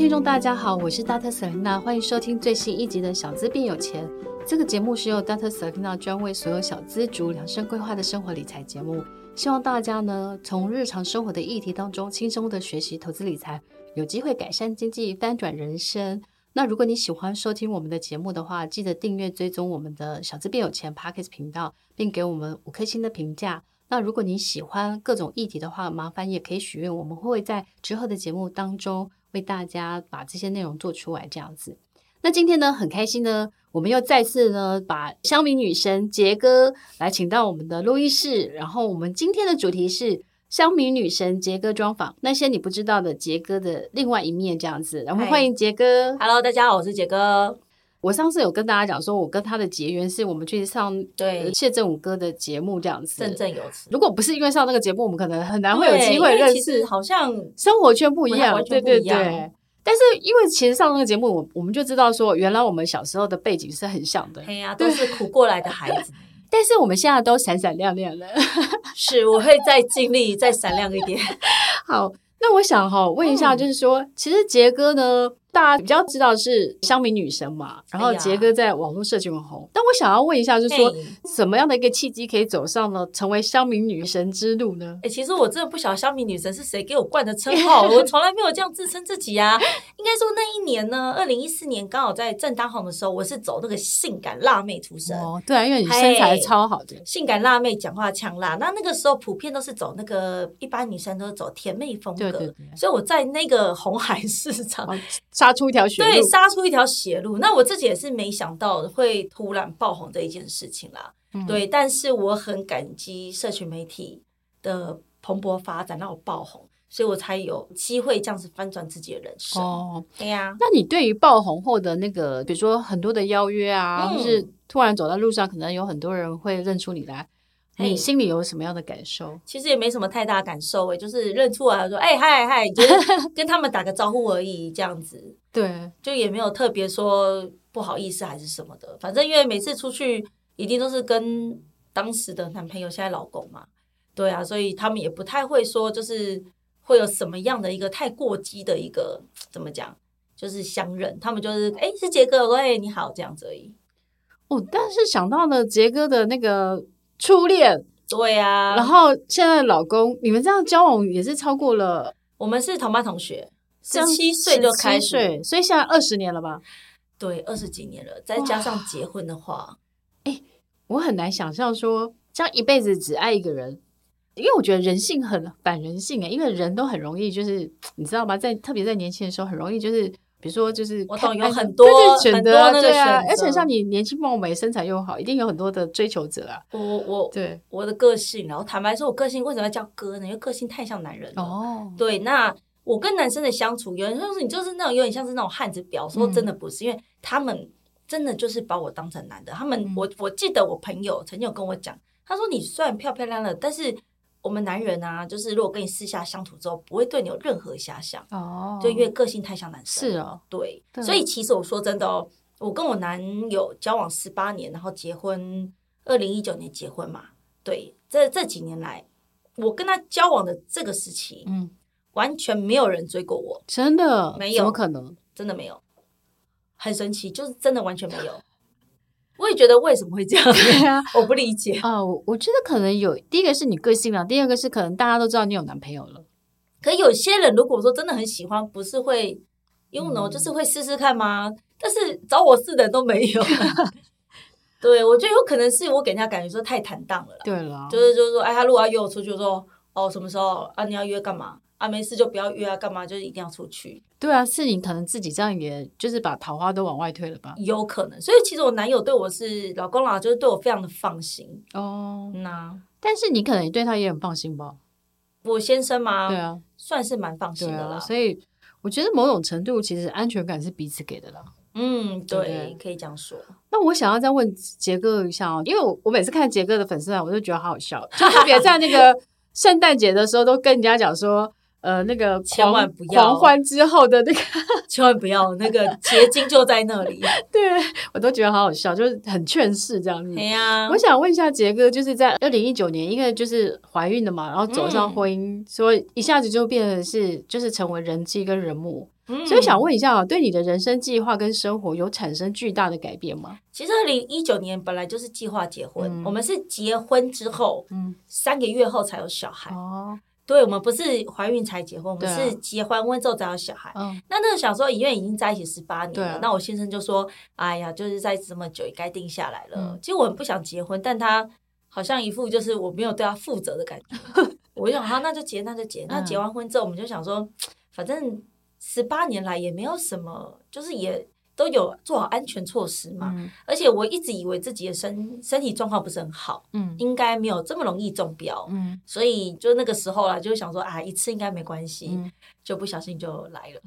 听众大家好，我是 Dr. Selena，欢迎收听最新一集的《小资变有钱》。这个节目是由 Dr. Selena 专为所有小资族量身规划的生活理财节目，希望大家呢从日常生活的议题当中轻松的学习投资理财，有机会改善经济，翻转人生。那如果你喜欢收听我们的节目的话，记得订阅追踪我们的小资变有钱 Podcast 频道，并给我们五颗星的评价。那如果你喜欢各种议题的话，麻烦也可以许愿，我们会在之后的节目当中。为大家把这些内容做出来，这样子。那今天呢，很开心呢，我们又再次呢，把香米女神杰哥来请到我们的录音室。然后，我们今天的主题是香米女神杰哥专访，那些你不知道的杰哥的另外一面，这样子。然后欢迎杰哥。Hello，大家好，我是杰哥。我上次有跟大家讲说，我跟他的结缘是我们去上对谢振武哥的节目这样子，振振有词。如果不是因为上那个节目，我们可能很难会有机会认识。好像生活圈不一样，对对对。但是因为其实上那个节目，我我们就知道说，原来我们小时候的背景是很像的。对呀，都是苦过来的孩子。但是我们现在都闪闪亮亮的。是，我会再尽力再闪亮一点。好，那我想哈问一下，就是说，其实杰哥呢？大家比较知道是乡民女神嘛，然后杰哥在网络社群很红。但我想要问一下，就是说什么样的一个契机可以走上了成为乡民女神之路呢？哎，其实我真的不晓得乡民女神是谁给我冠的称号，我从来没有这样自称自己啊。应该说那一年呢，二零一四年刚好在正当红的时候，我是走那个性感辣妹出身。哦，对啊，因为你身材超好的，性感辣妹讲话呛辣。那那个时候普遍都是走那个一般女生都是走甜妹风格，对对对，所以我在那个红海市场。杀出一条血路，对，杀出一条血路。那我自己也是没想到会突然爆红这一件事情啦。嗯、对，但是我很感激社群媒体的蓬勃发展，让我爆红，所以我才有机会这样子翻转自己的人生。哦，对呀、啊。那你对于爆红后的那个，比如说很多的邀约啊，嗯、就是突然走在路上，可能有很多人会认出你来。你心里有什么样的感受？其实也没什么太大感受诶，就是认出来说，哎嗨嗨，就是 跟他们打个招呼而已，这样子。对，就也没有特别说不好意思还是什么的。反正因为每次出去，一定都是跟当时的男朋友，现在老公嘛。对啊，所以他们也不太会说，就是会有什么样的一个太过激的一个怎么讲，就是相认。他们就是哎是杰哥，我说哎你好这样子而已。哦，但是想到了杰哥的那个。初恋，对呀、啊，然后现在老公，你们这样交往也是超过了，我们是同班同学，十七岁就开始，所以现在二十年了吧？对，二十几年了，再加上结婚的话，哎，我很难想象说这样一辈子只爱一个人，因为我觉得人性很反人性哎，因为人都很容易就是你知道吗？在特别在年轻的时候，很容易就是。比如说，就是我懂有很多选择，对啊，而且像你年轻貌美、身材又好，一定有很多的追求者啊。我我对我的个性，然后坦白说，我个性为什么要叫哥呢？因为个性太像男人了。哦，对，那我跟男生的相处，有人说你就是那种有点像是那种汉子表，说真的不是，因为他们真的就是把我当成男的。他们，我我记得我朋友曾经有跟我讲，他说你虽然漂漂亮亮的，但是。我们男人啊，就是如果跟你私下相处之后，不会对你有任何遐想哦，就因为个性太像男生。是哦，对，对，所以其实我说真的哦，我跟我男友交往十八年，然后结婚，二零一九年结婚嘛。对，这这几年来，我跟他交往的这个时期，嗯，完全没有人追过我，真的没有，怎么可能？真的没有，很神奇，就是真的完全没有。我也觉得为什么会这样？对啊，我不理解。哦，我觉得可能有第一个是你个性啊，第二个是可能大家都知道你有男朋友了。可有些人如果说真的很喜欢，不是会用呢，就是会试试看吗？但是找我试的都没有。对，我觉得有可能是我给人家感觉说太坦荡了啦。对了，就是就是说，哎，他如果要约我出去，我说哦，什么时候啊？你要约干嘛？啊，没事就不要约啊，干嘛？就是一定要出去。对啊，是你可能自己这样，也就是把桃花都往外推了吧？有可能。所以其实我男友对我是老公啦，就是对我非常的放心哦。那但是你可能也对他也很放心吧？我先生吗？对啊，算是蛮放心的啦。所以我觉得某种程度，其实安全感是彼此给的啦。嗯，对，对可以这样说。那我想要再问杰哥一下哦，因为我我每次看杰哥的粉丝啊，我就觉得好好笑，就特别在那个 圣诞节的时候，都跟人家讲说，呃，那个千万不要狂欢之后的那个，千万不要那个结晶就在那里。对，我都觉得好好笑，就是很劝世这样子。对呀、啊，我想问一下杰哥，就是在二零一九年，因为就是怀孕了嘛，然后走上婚姻，所、嗯、以一下子就变成是就是成为人妻跟人母。所以想问一下啊，对你的人生计划跟生活有产生巨大的改变吗？其实二零一九年本来就是计划结婚，嗯、我们是结婚之后，嗯，三个月后才有小孩。哦，对，我们不是怀孕才结婚，我们是结婚婚之后才有小孩。嗯，那那个想说，因为已经在一起十八年了，那我先生就说：“哎呀，就是在这么久也该定下来了。嗯”其实我很不想结婚，但他好像一副就是我没有对他负责的感觉。我就想，好，那就结，那就结。那结完婚之后，我们就想说，反正。十八年来也没有什么，就是也都有做好安全措施嘛。嗯、而且我一直以为自己的身身体状况不是很好，嗯，应该没有这么容易中标，嗯，所以就那个时候啦，就想说啊，一次应该没关系，嗯、就不小心就来了。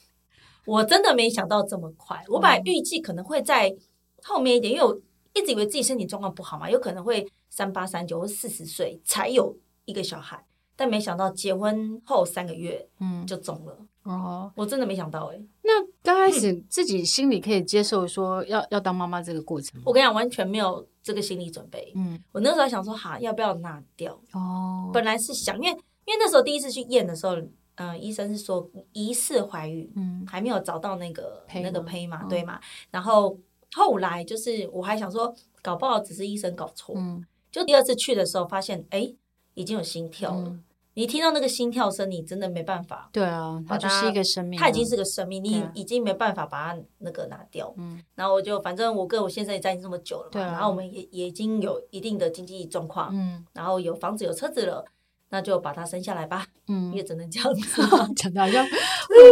我真的没想到这么快，我本来预计可能会在后面一点，因为我一直以为自己身体状况不好嘛，有可能会三八三九或四十岁才有一个小孩，但没想到结婚后三个月，嗯，就中了。哦，我真的没想到哎、欸。那刚开始自己心里可以接受说要要当妈妈这个过程？我跟你讲，完全没有这个心理准备。嗯，我那时候还想说，哈，要不要拿掉？哦，本来是想，因为因为那时候第一次去验的时候，嗯、呃，医生是说疑似怀孕，嗯，还没有找到那个那个胚嘛，对嘛？然后后来就是我还想说，搞不好只是医生搞错。嗯，就第二次去的时候，发现哎，已经有心跳了。嗯你听到那个心跳声，你真的没办法。对啊，它就是一个生命，它已经是个生命，你已经没办法把它那个拿掉。嗯，然后我就反正我跟我先生也在一起这么久了嘛，然后我们也也已经有一定的经济状况，嗯，然后有房子有车子了，那就把它生下来吧。嗯，也只能这样子，讲的好像，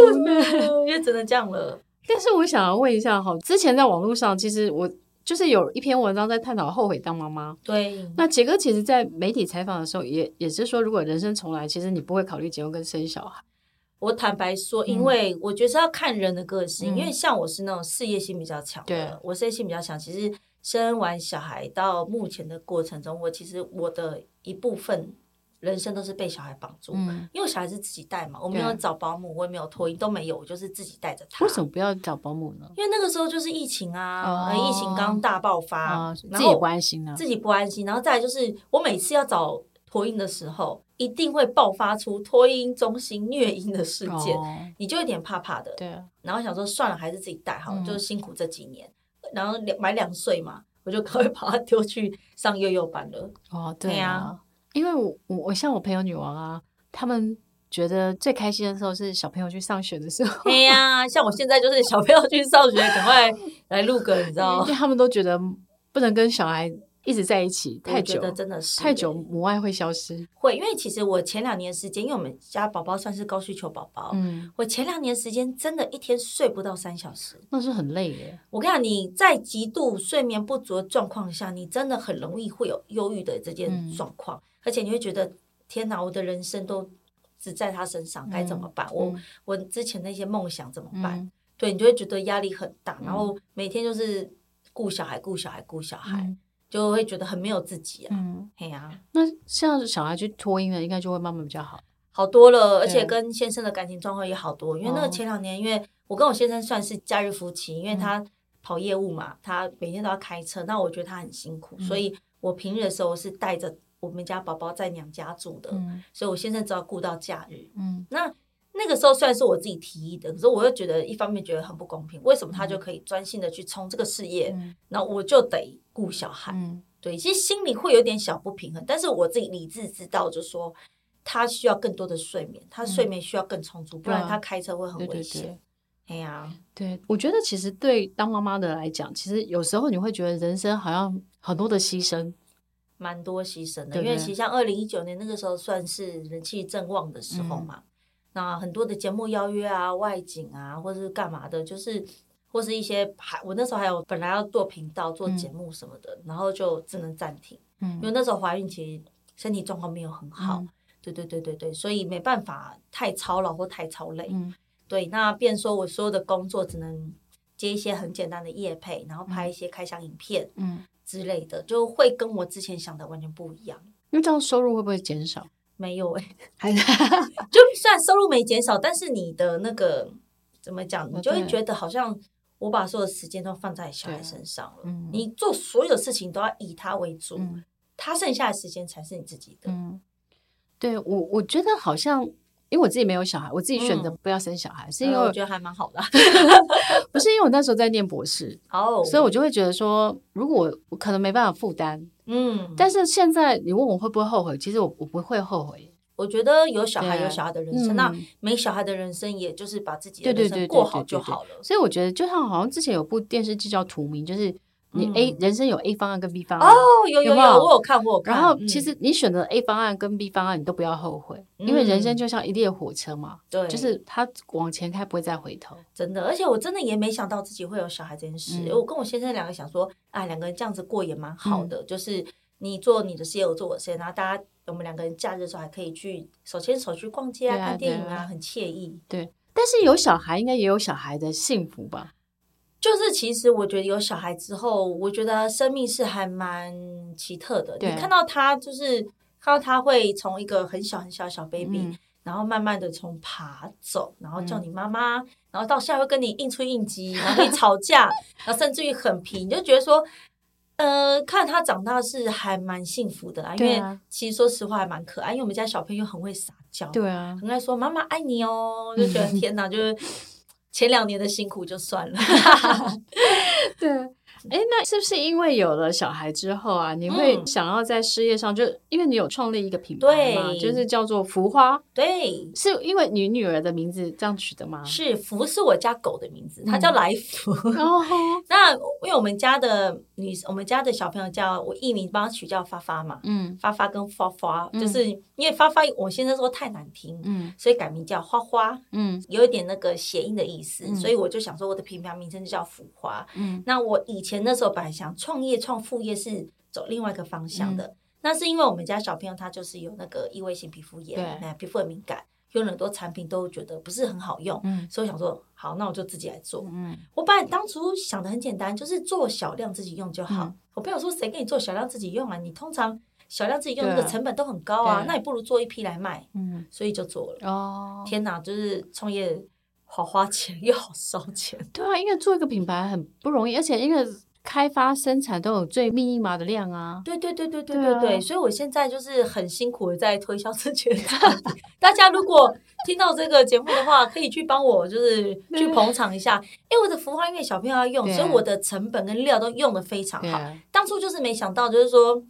也只能这样了。但是我想要问一下哈，之前在网络上，其实我。就是有一篇文章在探讨后悔当妈妈。对，那杰哥其实，在媒体采访的时候也，也也是说，如果人生重来，其实你不会考虑结婚跟生小孩。我坦白说，因为我觉得是要看人的个性，嗯、因为像我是那种事业心比较强的，对我事业心比较强。其实生完小孩到目前的过程中，我其实我的一部分。人生都是被小孩绑住，嗯、因为小孩是自己带嘛，我没有找保姆，我也没有托婴，都没有，我就是自己带着他。为什么不要找保姆呢？因为那个时候就是疫情啊，哦、疫情刚大爆发，哦、自己不安心呢，自己不安心。然后再来就是，我每次要找托婴的时候，一定会爆发出托婴中心虐婴的事件，哦、你就有点怕怕的。对，然后想说算了，还是自己带好就是辛苦这几年。然后两满两岁嘛，我就可以把他丢去上幼幼班了。哦，对呀。因为我我我像我朋友女王啊，他们觉得最开心的时候是小朋友去上学的时候。对呀、啊，像我现在就是小朋友去上学，赶快来录个，你知道吗？因为他们都觉得不能跟小孩一直在一起太久，真的是太久，母爱会消失。会，因为其实我前两年时间，因为我们家宝宝算是高需求宝宝，嗯，我前两年时间真的一天睡不到三小时，那是很累耶。我跟你讲，你在极度睡眠不足的状况下，你真的很容易会有忧郁的这件状况。嗯而且你会觉得天哪，我的人生都只在他身上，该怎么办？嗯、我我之前那些梦想怎么办？嗯、对，你就会觉得压力很大，嗯、然后每天就是顾小孩、顾小孩、顾小孩，嗯、就会觉得很没有自己啊。嗯，嘿呀、啊，那像小孩去托婴了，应该就会慢慢比较好，好多了。而且跟先生的感情状况也好多，因为那个前两年，因为我跟我先生算是假日夫妻，因为他跑业务嘛，他每天都要开车，那我觉得他很辛苦，嗯、所以我平日的时候是带着。我们家宝宝在娘家住的，嗯、所以我先生只要顾到假日。嗯，那那个时候虽然是我自己提议的，可是我又觉得一方面觉得很不公平，为什么他就可以专心的去冲这个事业，嗯、我就得顾小孩？嗯、对，其实心里会有点小不平衡，但是我自己理智知道，就是说他需要更多的睡眠，他睡眠需要更充足，嗯、不然他开车会很危险。哎呀，对，我觉得其实对当妈妈的来讲，其实有时候你会觉得人生好像很多的牺牲。蛮多牺牲的，因为其实像二零一九年那个时候算是人气正旺的时候嘛，嗯、那很多的节目邀约啊、外景啊，或者是干嘛的，就是或是一些还我那时候还有本来要做频道、做节目什么的，嗯、然后就只能暂停，嗯，因为那时候怀孕，其实身体状况没有很好，嗯、对对对对对，所以没办法太操劳或太操累，嗯，对，那变说我所有的工作只能接一些很简单的业配，然后拍一些开箱影片，嗯。嗯之类的就会跟我之前想的完全不一样，因为这样收入会不会减少？没有 哎、欸，还就算收入没减少，但是你的那个怎么讲，你就会觉得好像我把所有的时间都放在小孩身上了。嗯、你做所有事情都要以他为主，嗯、他剩下的时间才是你自己的。嗯，对我我觉得好像。因为我自己没有小孩，我自己选择不要生小孩，嗯、是因为我觉得还蛮好的。不是因为我那时候在念博士 哦，oh. 所以我就会觉得说，如果我可能没办法负担，嗯，但是现在你问我会不会后悔，其实我我不会后悔。我觉得有小孩有小孩的人生，嗯、那没小孩的人生，也就是把自己的人生过好就好了。所以我觉得，就像好像之前有部电视剧叫《图名》，就是。你 A 人生有 A 方案跟 B 方案哦，有有有，我有看过。然后其实你选择 A 方案跟 B 方案，你都不要后悔，因为人生就像一列火车嘛，对，就是它往前开不会再回头。真的，而且我真的也没想到自己会有小孩这件事。我跟我先生两个想说，啊，两个人这样子过也蛮好的，就是你做你的事业，我做我的事业，然后大家我们两个人假日的时候还可以去手牵手去逛街啊、看电影啊，很惬意。对，但是有小孩应该也有小孩的幸福吧。就是其实我觉得有小孩之后，我觉得生命是还蛮奇特的。你看到他，就是看到他会从一个很小很小的小 baby，、嗯、然后慢慢的从爬走，然后叫你妈妈，嗯、然后到现在会跟你应出应激，然后吵架，然后甚至于很皮，你就觉得说，呃，看他长大是还蛮幸福的啦。啊、因为其实说实话还蛮可爱，因为我们家小朋友很会撒娇，对啊，很爱说妈妈爱你哦，就觉得 天哪，就是。前两年的辛苦就算了，对。哎，那是不是因为有了小孩之后啊，你会想要在事业上，就因为你有创立一个品牌嘛，就是叫做福花，对，是因为你女儿的名字这样取的吗？是福是我家狗的名字，它叫来福。那因为我们家的女，我们家的小朋友叫我艺名帮他取叫发发嘛，嗯，发发跟发发，就是因为发发我先生说太难听，嗯，所以改名叫花花，嗯，有一点那个谐音的意思，所以我就想说我的品牌名称就叫福花，嗯，那我以前。那时候本来想创业创副业是走另外一个方向的，嗯、那是因为我们家小朋友他就是有那个异位性皮肤炎，对，皮肤很敏感，用了很多产品都觉得不是很好用，嗯，所以我想说好，那我就自己来做，嗯，我本来当初想的很简单，就是做小量自己用就好。嗯、我朋友说谁给你做小量自己用啊？你通常小量自己用那个成本都很高啊，那你不如做一批来卖，嗯，所以就做了。哦，天哪，就是创业好花钱又好烧钱，对啊，因为做一个品牌很不容易，而且因为。开发生产都有最密码的量啊！对对对对对对对，所以我现在就是很辛苦的在推销自己的产品。大家如果听到这个节目的话，可以去帮我就是 去捧场一下。因为我的福花因为小朋友要用，所以我的成本跟料都用的非常好。当初就是没想到，就是说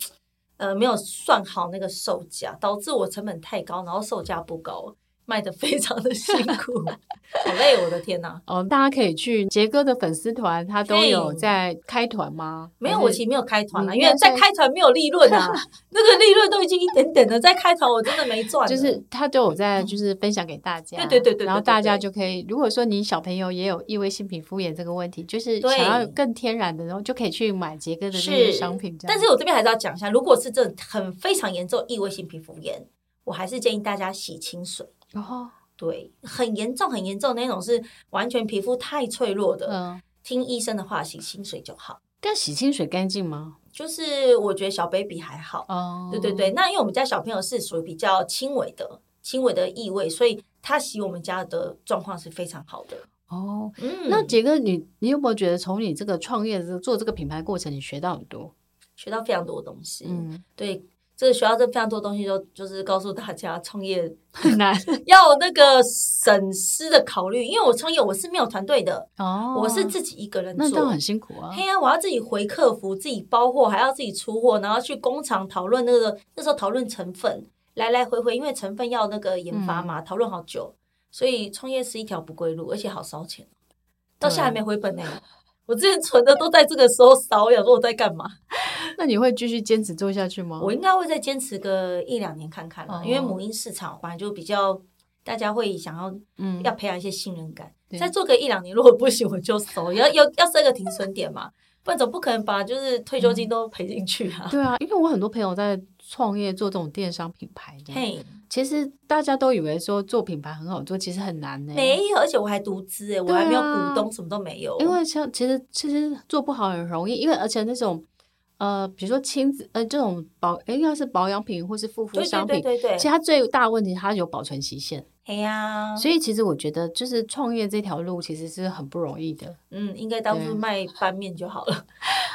呃没有算好那个售价，导致我成本太高，然后售价不高。卖的非常的辛苦，好累，我的天呐！哦，大家可以去杰哥的粉丝团，他都有在开团吗？没有，我其实没有开团啊，因为在开团没有利润啊，那个利润都已经一点点的，在开团我真的没赚。就是他都有在，就是分享给大家，对对对对，然后大家就可以，如果说你小朋友也有异位性皮肤炎这个问题，就是想要更天然的，然后就可以去买杰哥的这些商品。但是我这边还是要讲一下，如果是这很非常严重异位性皮肤炎，我还是建议大家洗清水。哦，对，很严重，很严重那种是完全皮肤太脆弱的，嗯，听医生的话，洗清水就好。但洗清水干净吗？就是我觉得小 baby 还好，哦，对对对。那因为我们家小朋友是属于比较轻微的、轻微的异味，所以他洗我们家的状况是非常好的。哦，嗯，那杰哥，你你有没有觉得从你这个创业做这个品牌过程，你学到很多，学到非常多东西？嗯，对。这个学校这非常多东西，都就是告诉大家创业很难，要那个省思的考虑。因为我创业我是没有团队的，哦，我是自己一个人做，那都很辛苦啊。嘿呀，我要自己回客服，自己包货，还要自己出货，然后去工厂讨论那个那时候讨论成分，来来回回，因为成分要那个研发嘛，讨论好久，所以创业是一条不归路，而且好烧钱，到现在还没回本呢。我之前存的都在这个时候烧，我想说我在干嘛？那你会继续坚持做下去吗？我应该会再坚持个一两年看看了，哦、因为母婴市场反正就比较大家会想要，嗯，要培养一些信任感。嗯、再做个一两年，如果不行我就收，要要要设个停损点嘛，不然总不可能把就是退休金都赔进去啊、嗯。对啊，因为我很多朋友在创业做这种电商品牌，嘿，其实大家都以为说做品牌很好做，其实很难呢。没有，而且我还独资哎，我还没有股东，啊、什么都没有。因为像其实其实做不好很容易，因为而且那种。呃，比如说亲子呃这种保，应该是保养品或是护肤商品，对对对对，其实它最大的问题它有保存期限。哎呀，所以其实我觉得就是创业这条路其实是很不容易的。嗯，应该当初卖拌面就好了，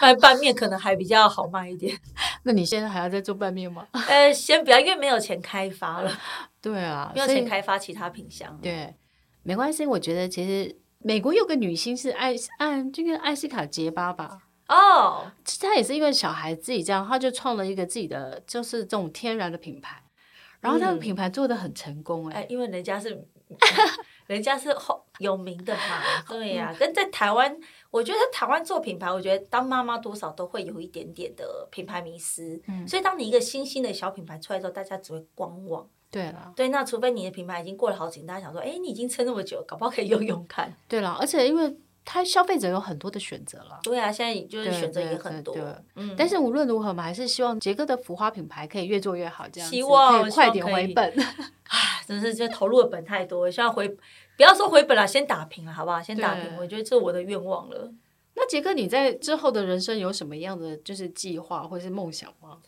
卖拌面可能还比较好卖一点。那你现在还要再做拌面吗？呃，先不要，因为没有钱开发了。对啊，没有钱开发其他品相。对，没关系。我觉得其实美国有个女星是艾艾，这个艾斯卡杰巴吧。哦，她也是因为小孩自己这样，她就创了一个自己的，就是这种天然的品牌，然后那个品牌做的很成功哎、因为人家是，人家是后有名的嘛，对呀、啊，跟在台湾，我觉得台湾做品牌，我觉得当妈妈多少都会有一点点的品牌迷失，嗯，所以当你一个新兴的小品牌出来之后，大家只会观望，对了，对，那除非你的品牌已经过了好几年，大家想说，哎，你已经撑那么久，搞不好可以用用看，对了，而且因为。他消费者有很多的选择了，对啊，现在就是选择也很多。嗯，但是无论如何，我们还是希望杰哥的浮花品牌可以越做越好，这样希望可以快点回本。唉，真是这投入的本太多，希望回不要说回本了，先打平了，好不好？先打平，我觉得这是我的愿望了。那杰哥，你在之后的人生有什么样的就是计划或是梦想吗？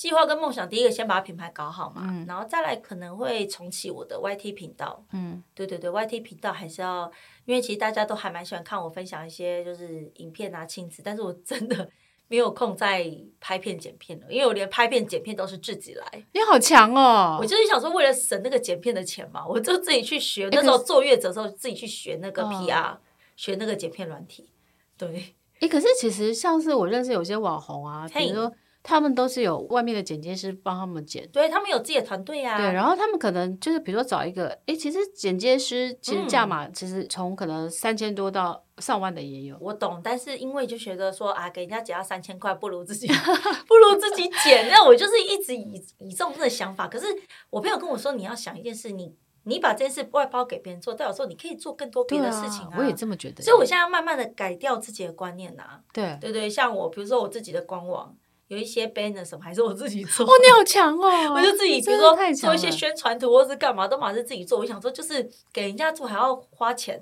计划跟梦想，第一个先把品牌搞好嘛，嗯、然后再来可能会重启我的 YT 频道。嗯，对对对，YT 频道还是要，因为其实大家都还蛮喜欢看我分享一些就是影片啊、亲子，但是我真的没有空再拍片剪片了，因为我连拍片剪片都是自己来。你好强哦！我就是想说，为了省那个剪片的钱嘛，我就自己去学。那时候坐月子的时候，自己去学那个 PR，、哦、学那个剪片软体。对，诶，可是其实像是我认识有些网红啊，比如说。他们都是有外面的剪接师帮他们剪，对，他们有自己的团队呀。对，然后他们可能就是比如说找一个，哎，其实剪接师其实价码其实从可能三千多到上万的也有。我懂，但是因为就觉得说啊，给人家剪要三千块，不如自己 不如自己剪。那我就是一直以以这种的想法。可是我朋友跟我说，你要想一件事，你你把这件事外包给别人做，代表说你可以做更多别的事情啊。我也这么觉得。所以我现在要慢慢的改掉自己的观念呐。对对对，像我比如说我自己的官网。有一些 banner 什么还是我自己做。哦，你好强哦！我就自己，比如说做一些宣传图或是干嘛，都马是自己做。我想说，就是给人家做还要花钱，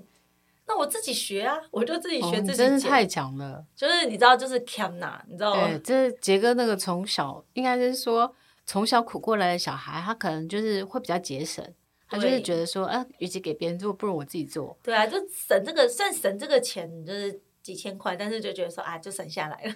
那我自己学啊，我就自己学自己。真是太强了！就是你知道，就是 camna，，你知道吗？对，就是杰哥那个从小应该是说从小苦过来的小孩，他可能就是会比较节省，他就是觉得说，啊，与其给别人做，不如我自己做。对啊，就省这个，算省这个钱，就是。几千块，但是就觉得说啊，就省下来了。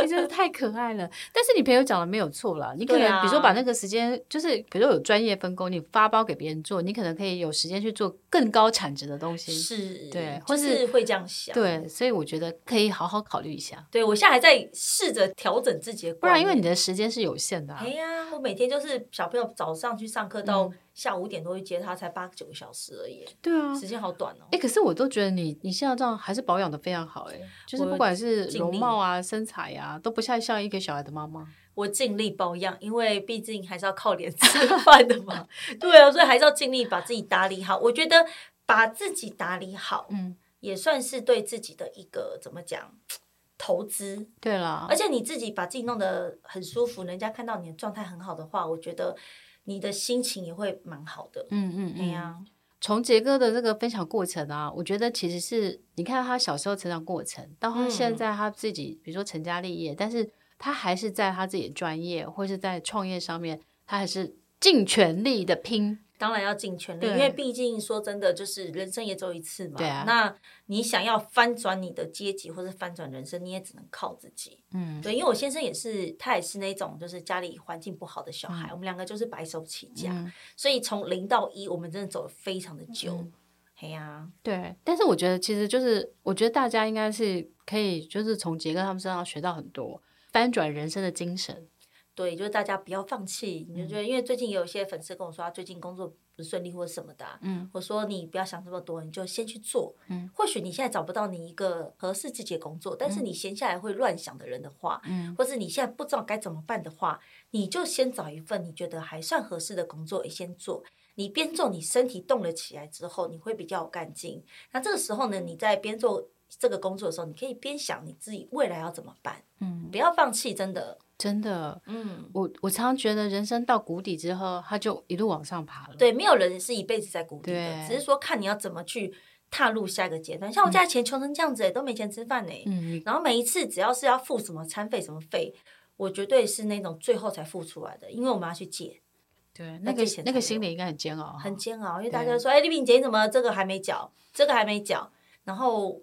你 真的太可爱了。但是你朋友讲的没有错啦，你可能比如说把那个时间，就是比如说有专业分工，你发包给别人做，你可能可以有时间去做更高产值的东西。是，对，或是会这样想。对，所以我觉得可以好好考虑一下。对，我现在还在试着调整自己的，不然因为你的时间是有限的。哎呀，我每天就是小朋友早上去上课到。下午五点多去接他，才八九个小时而已。对啊，时间好短哦。哎、欸，可是我都觉得你你现在这样还是保养的非常好哎，就是不管是容貌啊、身材啊，都不太像一个小孩的妈妈。我尽力保养，因为毕竟还是要靠脸吃饭的嘛。对啊，所以还是要尽力把自己打理好。我觉得把自己打理好，嗯，也算是对自己的一个怎么讲投资。对了，而且你自己把自己弄得很舒服，人家看到你的状态很好的话，我觉得。你的心情也会蛮好的，嗯嗯嗯呀。从杰哥的这个分享过程啊，我觉得其实是你看他小时候成长过程，到他现在他自己，比如说成家立业，但是他还是在他自己的专业或是在创业上面，他还是尽全力的拼。当然要尽全力，因为毕竟说真的，就是人生也只有一次嘛。对啊。那你想要翻转你的阶级或者翻转人生，你也只能靠自己。嗯。对，因为我先生也是，他也是那种就是家里环境不好的小孩，嗯、我们两个就是白手起家，嗯、所以从零到一，我们真的走了非常的久。哎呀、对。但是我觉得，其实就是我觉得大家应该是可以，就是从杰哥他们身上学到很多翻转人生的精神。对，就是大家不要放弃。你就觉得，因为最近也有一些粉丝跟我说，他最近工作不顺利或者什么的，嗯，我说你不要想这么多，你就先去做。嗯，或许你现在找不到你一个合适自己的工作，但是你闲下来会乱想的人的话，嗯，或是你现在不知道该怎么办的话，你就先找一份你觉得还算合适的工作，也先做。你边做，你身体动了起来之后，你会比较有干劲。那这个时候呢，你在边做这个工作的时候，你可以边想你自己未来要怎么办。嗯，不要放弃，真的。真的，嗯，我我常常觉得人生到谷底之后，他就一路往上爬了。对，没有人是一辈子在谷底的，只是说看你要怎么去踏入下一个阶段。像我家钱穷成这样子，都没钱吃饭呢。嗯，然后每一次只要是要付什么餐费、什么费，我绝对是那种最后才付出来的，因为我们要去借。对，那个那个心里应该很煎熬，很煎熬，因为大家说：“哎，丽萍姐，你怎么这个还没缴，这个还没缴？”然后。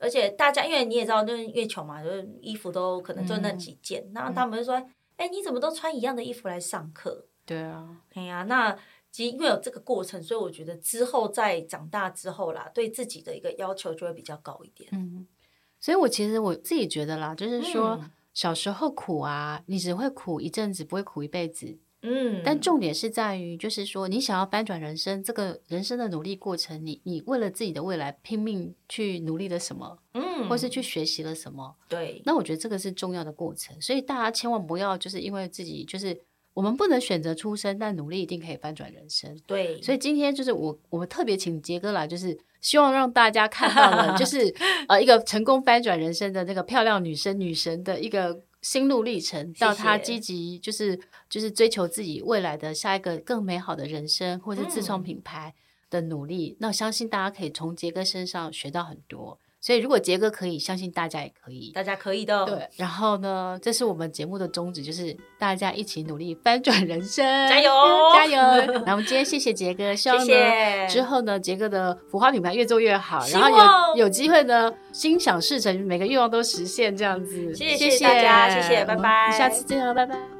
而且大家，因为你也知道，就是越穷嘛，就是衣服都可能就那几件。然后他们就说：“哎，你怎么都穿一样的衣服来上课？”对啊，哎呀，那其实因为有这个过程，所以我觉得之后在长大之后啦，对自己的一个要求就会比较高一点。嗯，所以我其实我自己觉得啦，就是说小时候苦啊，你只会苦一阵子，不会苦一辈子。嗯，但重点是在于，就是说，你想要翻转人生，这个人生的努力过程，你你为了自己的未来拼命去努力了什么，嗯，或是去学习了什么，对，那我觉得这个是重要的过程，所以大家千万不要就是因为自己就是我们不能选择出生，但努力一定可以翻转人生，对，所以今天就是我我们特别请杰哥来，就是希望让大家看到了，就是 呃一个成功翻转人生的那个漂亮女生女神的一个。心路历程，到他积极就是就是追求自己未来的下一个更美好的人生，或是自创品牌的努力。嗯、那我相信大家可以从杰哥身上学到很多。所以如果杰哥可以，相信大家也可以，大家可以的。对，然后呢，这是我们节目的宗旨，就是大家一起努力翻转人生，加油加油！那我们今天谢谢杰哥，希望呢谢谢之后呢，杰哥的浮花品牌越做越好，然后有有机会呢，心想事成，每个愿望都实现，这样子。谢谢大家，谢谢，拜拜，下次见了，拜拜。